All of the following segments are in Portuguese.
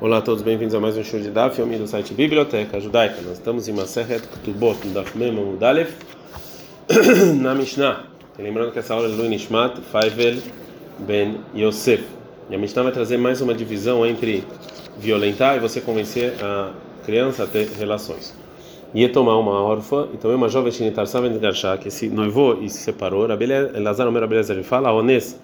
Olá a todos, bem-vindos a mais um show de Daf, filme do site Biblioteca Judaica. Nós estamos em Maseret Ketubot, no Daf Mem Mudalef, na Mishnah. Lembrando que essa aula é Lui Nishmat Faivel Ben Yosef. E a Mishnah vai trazer mais uma divisão entre violentar e você convencer a criança a ter relações. Ia tomar uma órfã e também uma jovem Shinitar Saven Garshá, que se noivou e se separou. Lazar Omer Abeleza, ele fala, honest,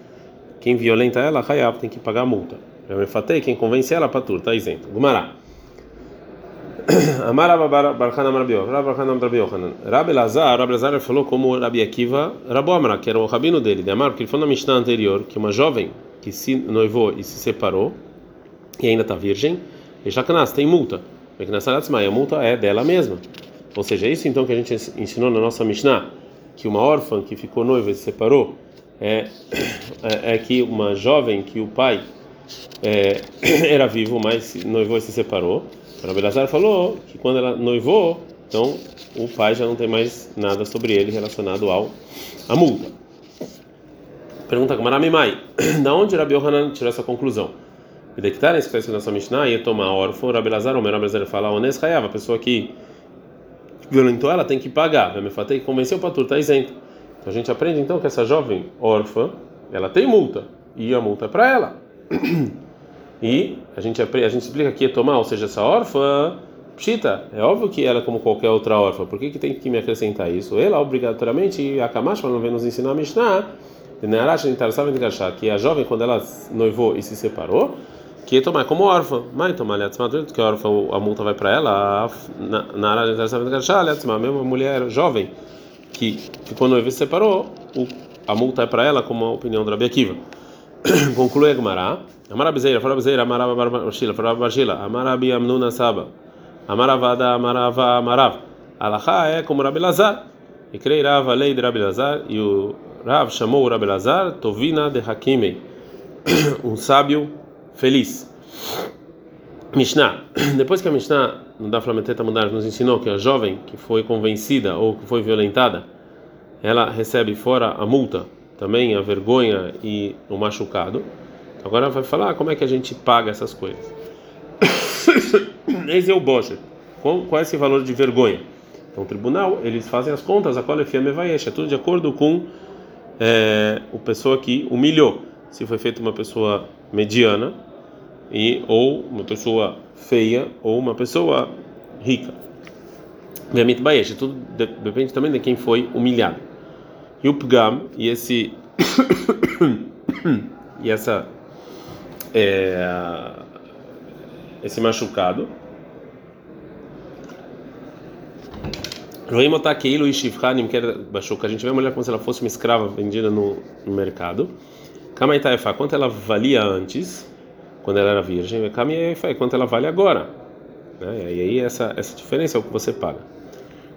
quem violenta ela, Hayab, tem que pagar a multa. Eu fatei, quem convence ela para tudo, está isento. Gumará. Amar Amar Yohanan. Rabi Lazar, Rabi Lazar falou como Rabi Akiva, Rabo Amra, que era o rabino dele, de Amar, porque ele falou na Mishnah anterior que uma jovem que se noivou e se separou e ainda está virgem, e já tem multa. Porque nessa a multa é dela mesma. Ou seja, é isso então que a gente ensinou na nossa Mishnah, que uma órfã que ficou noiva e se separou é, é, é que uma jovem que o pai é, era vivo, mas noivou e se separou. O Belazar falou que quando ela noivou, então o pai já não tem mais nada sobre ele relacionado ao a multa. Pergunta com Maramimai, da onde Rabi Yohanan tirou essa conclusão? E de que está escrito na nossa Mishnah, ia tomar órfão, Rabi Lazar, o Belazar fala, Ones Hayav, a pessoa que violentou ela tem que pagar, me fatei convenceu para tudo, está isento. Então a gente aprende então que essa jovem órfã, ela tem multa, e a multa é para ela. E a gente, a gente explica aqui tomar, ou seja, essa órfã, pshita, é óbvio que ela é como qualquer outra órfã. Por que, que tem que me acrescentar isso? Ela, obrigatoriamente, a Kamash, não vem nos ensinar a Mishnah, que a jovem, quando ela noivou e se separou, que tomar como órfã. Mas tomar que a órfã, a multa vai para ela, na área a mesma mulher jovem que ficou noiva se separou, a multa é para ela, como a opinião do Rabi Akiva. Conclui a Gemara. Amara Bezeira, fala Bezeira, Amara Barshila, fala Barshila, Amara Bi Amnuna Saba, Amara Vada, Amarava, Amarav. Alahá é como Rabi Lazar. E creio Rav a lei de Rabi Lazar, e o Rav chamou o Rabi Lazar, Tovina de Hakimei, um sábio feliz. Mishnah. Depois que a Mishnah, no da Flameteta Mudar, nos ensinou que a jovem que foi convencida ou que foi violentada, ela recebe fora a multa também a vergonha e o machucado. Agora vai falar como é que a gente paga essas coisas. Esse é o Bosch. Qual, qual é esse valor de vergonha? Então, o tribunal, eles fazem as contas, a qual é é tudo de acordo com é, o pessoa que humilhou. Se foi feita uma pessoa mediana, e ou uma pessoa feia, ou uma pessoa rica. Obviamente, Baesh, tudo depende também de quem foi humilhado. E o Pgam, e esse. e essa. É, esse machucado. Roim Otakeilo e Shivhanim, que era machuca. A gente vê a mulher como se ela fosse uma escrava vendida no, no mercado. Kamaitaifa, quanto ela valia antes, quando ela era virgem. Kamaitaifa, quanto ela vale agora. Né? E aí essa, essa diferença é o que você paga.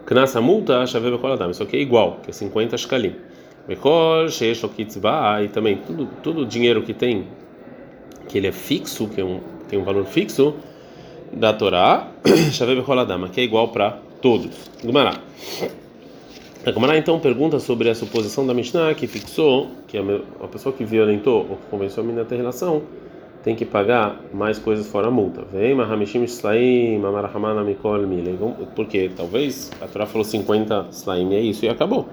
Knasa multa, Shaveh Bekol Adam. Isso aqui é igual, que é 50 shkalim. Bekol, Sheish Kitzba, e também tudo, tudo dinheiro que tem, que ele é fixo, que é um, tem um valor fixo, da Torá, Shaveh Bekol Adam, que é igual para todos. Gumará. A Gumará então pergunta sobre a suposição da Mishnah que fixou que a pessoa que violentou ou que convenceu a menina a ter relação tem que pagar mais coisas fora a multa. Vem, Mahamishim Slaim, Amarahamana Mikol. Porque talvez a Torá falou 50 Slaim é isso e acabou.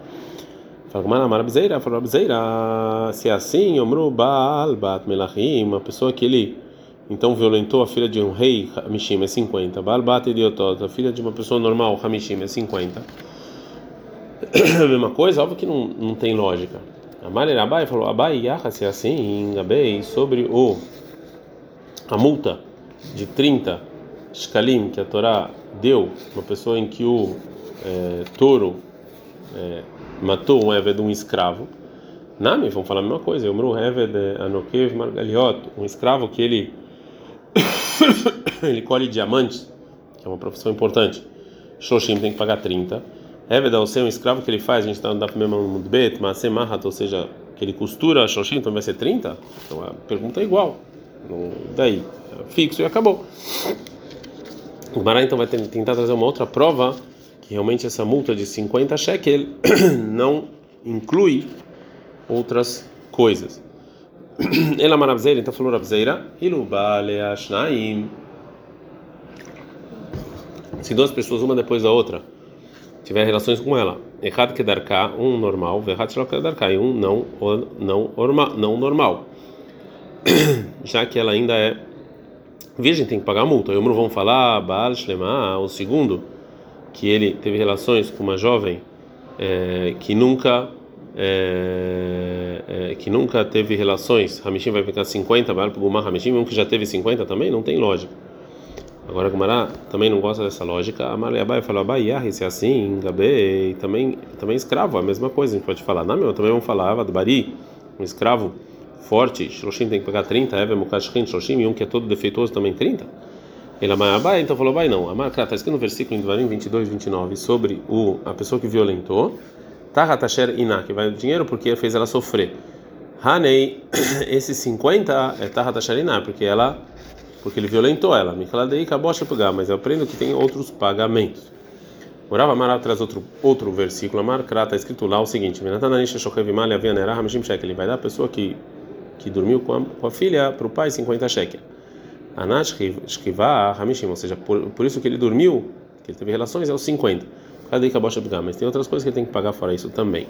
Se é assim, Omru Baal Bat Melachim, uma pessoa que ele então violentou a filha de um rei, Hamishim é 50. Baal Bat Idiotot, a filha de uma pessoa normal, Hamishim é 50. a mesma coisa, óbvio que não, não tem lógica. Amar Abai falou, Abai Yaha, se é assim, Gabei, sobre o a multa de 30 shkalim que a Torá deu, uma pessoa em que o é, touro é, matou um Eved, um escravo, Nami, vão falar a mesma coisa, Yomru Eved Anokev Margaliot, um escravo que ele ele colhe diamantes, que é uma profissão importante, Shoshim tem que pagar 30, Eved, ao ser um escravo que ele faz, a gente está no Bet, mas ou seja, que ele costura Shoshim, então vai ser 30? Então a pergunta é igual. Daí, fixo e acabou. O Mará então vai tentar trazer uma outra prova que realmente essa multa de 50 shekel não inclui outras coisas. Ela maravzeira, então falou ravzeira, ilu bale ashnaim, Se duas pessoas, uma depois da outra, tiver relações com ela, errado que darká, um normal, errado que darká, e um não, não, não normal. Já que ela ainda é virgem, tem que pagar a multa. Eu não vamos falar, Baal Shlema, o segundo, que ele teve relações com uma jovem é, que nunca é, é, que nunca teve relações, Hamishim vai ficar 50, Baal Pugumar Hamishim, um que já teve 50 também, não tem lógica. Agora Gumará também não gosta dessa lógica. Amalei Abai falou Abai se é assim, Gabei, também também escravo, a mesma coisa, a gente pode falar. Não, meu, também vamos falar Bari, um escravo forte, Shloshim tem que pagar 30, Eve Mukashrin Shloshim, e um que é todo defeituoso também 30. Ele Amai Abai, então falou Abai não. Amar, está escrito no versículo em Devarim 22, 29 sobre o a pessoa que violentou. Tahatasher Iná, que vai o dinheiro porque fez ela sofrer. Hanei, esses 50 é Tahatasher Iná, porque ela porque ele violentou ela. Acabou de pagar, mas eu aprendo que tem outros pagamentos. Morava Amar traz outro outro versículo. Amar está escrito lá o seguinte: Ele vai dar a pessoa que que dormiu com a, com a filha para o pai 50 shekel. Anash Shkiva Hamishim, ou seja, por, por isso que ele dormiu, que ele teve relações, é os 50. Cadê que de pagar? Mas tem outras coisas que ele tem que pagar fora isso também.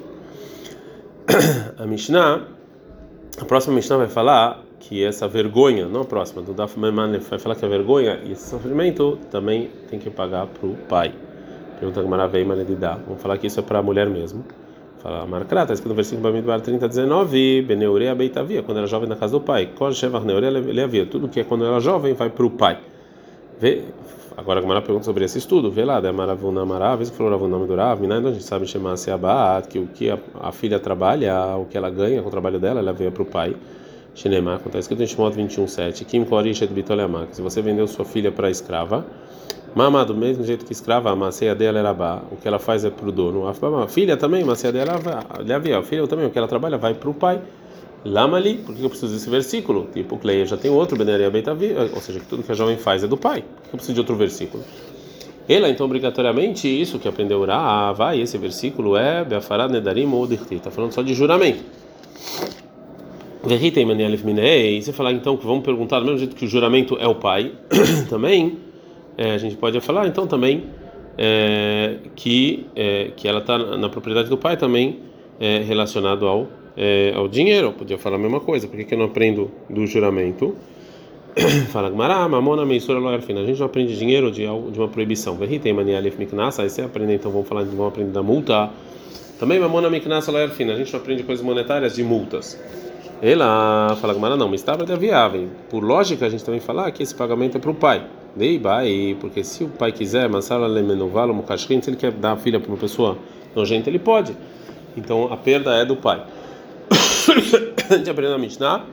A Mishnah, a próxima Mishnah vai falar que essa vergonha, não a próxima, do Daf Memanef, vai falar que a vergonha e esse sofrimento também tem que pagar para o pai. Pergunta Maravei Maledidá. Vamos falar que isso é para a mulher mesmo. Fala Marcrá, está escrito no versículo Bamidbar 30, 19, Beneurea Beitavia, quando era jovem na casa do pai. Kol Shevach Neurea Leavia, tudo que é quando era jovem vai para o pai. Vê, agora a Gamara pergunta sobre esse estudo. Vê lá, da Maravuna Marav, vez que falou Ravunam Durav, Minai, a gente sabe chamar se abat, que o que a, a, filha trabalha, o que ela ganha com o trabalho dela, ela veio para o pai. Shinemar, está escrito em Shemot 21.7, Kim Korish et Bitolemak, se você vendeu sua filha para escrava, Mamá, do mesmo jeito que escrava, a maceia dela era bá, o que ela faz é para o dono. A filha também, a maceia dela a filha também, o que ela trabalha vai para o pai. Lamali, por que eu preciso desse versículo? Tipo, Cleia já tem outro, Beneria Beitavi, ou seja, que tudo que a jovem faz é do pai. Por que eu preciso de outro versículo? Ela, então, obrigatoriamente, isso que aprendeu Ura, vai, esse versículo é Beafarad Nedarim ou está falando só de juramento. Verritem Manielif Minei, e você falar então que vamos perguntar do mesmo jeito que o juramento é o pai, também é, a gente pode falar então também é, que é, que ela está na propriedade do pai também é, relacionado ao é, ao dinheiro. Eu podia falar a mesma coisa. Por que, eu não aprendo do juramento? Fala Gmará, mamona meisura loerfina. A gente não aprende dinheiro de, de uma proibição. Verritem manialif miknasa. Aí você aprende, então vamos falar, vamos aprender da multa. Também mamona miknasa loerfina. A gente não aprende coisas monetárias de multas. Ela fala Gmará, não, mas estava viável. Por lógica, a gente também fala que esse pagamento é para o pai. Dei bai, porque se o pai quiser, masala se ele quer dar a filha para uma pessoa nojenta, ele pode. Então a perda é do pai. a gente aprende na Mishnah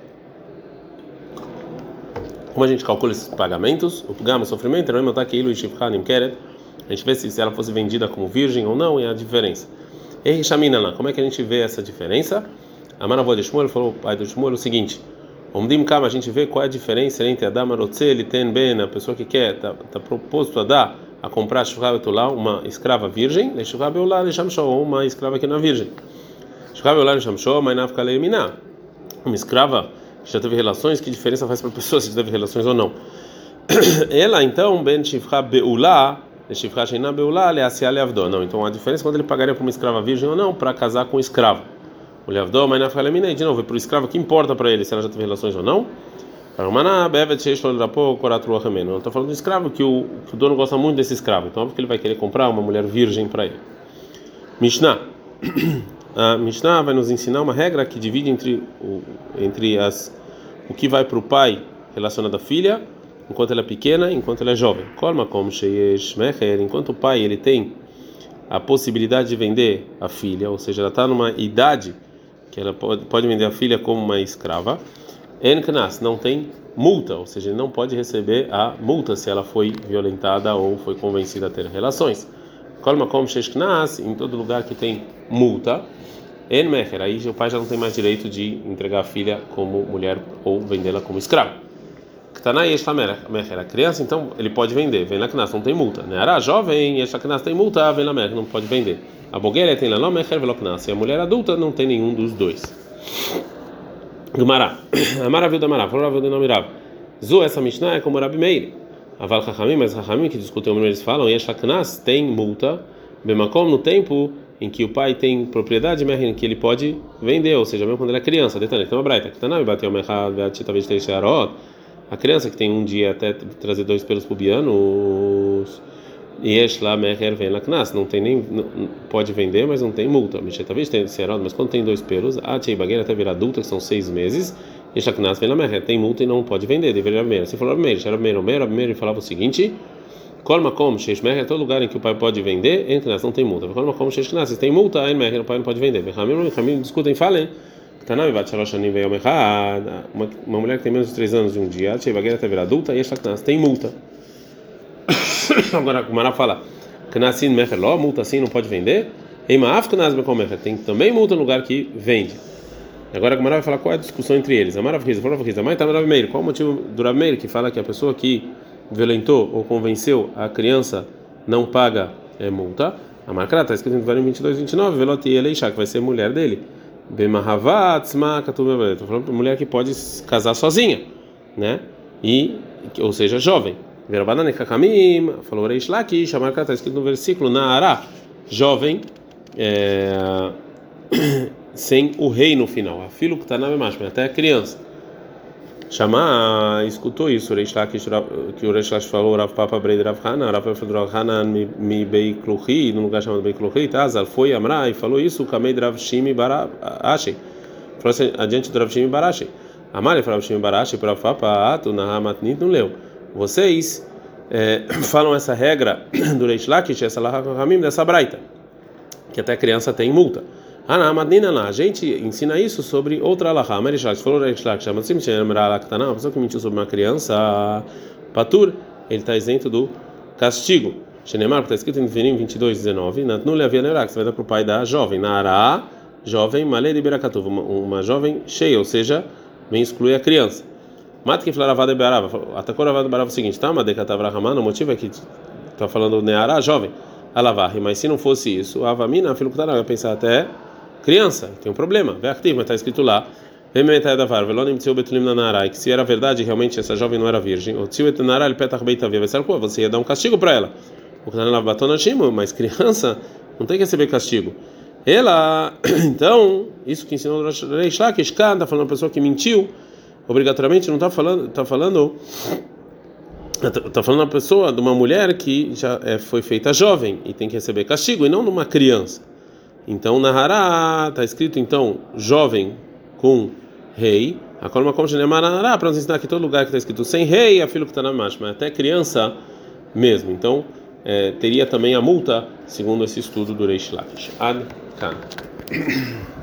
como a gente calcula esses pagamentos, o gama sofrimento, não é que a gente vê se ela fosse vendida como virgem ou não e a diferença. E como é que a gente vê essa diferença? A Maravó de Shmuel falou, pai do Shmuel, o seguinte: Omdim Kama, a gente vê qual é a diferença entre a Dama Rotzeli Ten Ben, a pessoa que quer, está tá proposto a dar, a comprar Shukhabetulá, uma escrava virgem, e Shukhabetulá Shamshó, uma escrava que não é virgem. Shukhabetulá Shamshó, Mainaf Kaleiminah, uma escrava que já teve relações, que diferença faz para a pessoa se teve relações ou não? Ela então, Ben Shifra Beulá, Shifra Sheina Beulá, Leasia Leavdó. Não, então a diferença é quando ele pagaria para uma escrava virgem ou não, para casar com um escravo. O Leavdó, mas na Falemina, de novo, é para o escravo, que importa para ele se ela já teve relações ou não? Não estou falando do escravo que o, que o dono gosta muito desse escravo, então óbvio que ele vai querer comprar uma mulher virgem para ele. Mishnah. A Mishnah vai nos ensinar uma regra que divide entre, o, entre as, o que vai para o pai relacionado à filha, enquanto ela é pequena, enquanto ela é jovem. Enquanto o pai ele tem a possibilidade de vender a filha, ou seja, ela está numa idade que ela pode, pode vender a filha como uma escrava. Enknas não tem multa, ou seja, ele não pode receber a multa se ela foi violentada ou foi convencida a ter relações. Kolmakom Sheshknas, em todo lugar que tem multa, En Mecher, aí o pai já não tem mais direito de entregar a filha como mulher ou vendê-la como escrava. Ktanai Mecher, a criança então ele pode vender, vem lá Knas, não tem multa. Né? Era jovem, Knas tem multa, vem lá não pode vender. A bogueira tem lá mecher veloknas. E a mulher adulta não tem nenhum dos dois. Gumará. A maravilha da Mará. Falou Rav de Nomirav. Zu, essa Mishnah é como Rabi Meir. Aval Chachamim, mas Chachamim que discutem o eles falam, Yesh Knas tem multa, Bemakom no tempo em que o pai tem propriedade, em que ele pode vender, ou seja, mesmo quando ele é criança. Detalhe, tem uma braita, que na bateu talvez a criança que tem um dia até trazer dois pelos pubianos, Yesh lá meher vem lá knas, não tem nem pode vender, mas não tem multa. Talvez tem serado, mas quando tem dois pelos, a tchei bagueira até virar adulta, que são seis meses, Yesh knas vem lá meher, tem multa e não pode vender, deveria primeiro. Se falou primeiro, era primeiro, primeiro, ele falava o seguinte: Colma como sheish meher, todo lugar em que o pai pode vender, em knas não tem multa. Colma como sheish knas, se tem multa, aí meher, o pai não pode vender. Ramim, Ramim discutem, falem. Veio uma mulher que tem menos de três anos de um dia, tchei bagueira até virar adulta, Yesh knas tem multa. Agora, o Mará fala, Knasin Mecherló, multa assim não pode vender. Eimaaf Knas Mecher, tem também multa no lugar que vende. Agora a Mará vai falar qual é a discussão entre eles. A Mara Friza, a Friza, mas tá Rav Meir. Qual o motivo do Rav Meir que fala que a pessoa que violentou ou convenceu a criança não paga é, multa? A marca está escrito em Varim 22, 29, Veloti Eleishá, que vai ser mulher dele. Estou falando mulher que pode casar sozinha, né? E, ou seja, jovem. Verabanane Kakamim, falou Reish Lakish, a marca está escrito no versículo, na Ará, jovem, é, sem o rei no final, a filho que está na Memashma, até a criança. Chamar, escutou isso, Reish Lakish, que o Reish Lakish falou, Rav Papa Breid Rav Hanan, Rav Papa Rav Hanan mi Beikluhi, num lugar chamado Beikluhi, Tazal, foi Amra e falou isso, o Kamei Rav Shimi Barashi, falou assim, adiante do Rav Shimi Barashi. Amar, Rav Shimi Barashi, Rav Papa, Atu, Nahamatnit, não leu vocês é, falam essa regra do Reish Lakish, essa Lahamim dessa braita, que até criança tem multa. Ah, não, a gente ensina isso sobre outra Laha. Reish falou Reish Lakish, mas se a pessoa que mentiu sobre uma criança, Patur, ele está isento do castigo. Shenemar, está escrito em Vinim 22, 19, Natnule havia Nerak, você vai dar para o pai da jovem, Nará, jovem, Malé de uma, uma jovem cheia, ou seja, vem excluir a criança. Mata que falaravada bearava. Atacou ravada bearava o seguinte, tá? Madecatavra ramana, o motivo é que tá falando neará, jovem. Alavar, mas se não fosse isso, a avamina, filho que vai pensar até criança, tem um problema. Vai ativo, mas está escrito lá. Que se era verdade, realmente essa jovem não era virgem. Você ia dar um castigo para ela. Mas criança não tem que receber castigo. Ela, então, isso que ensinou o Reish está falando uma pessoa que mentiu obrigatoriamente não está falando, está falando, está falando uma pessoa, de uma mulher que já é, foi feita jovem e tem que receber castigo e não de uma criança. Então na Hará está escrito então jovem com rei. A colma como para nos ensinar que todo lugar que está escrito sem rei é filho que está na marcha, mas até criança mesmo. Então é, teria também a multa segundo esse estudo do Reish Lakish. Ad.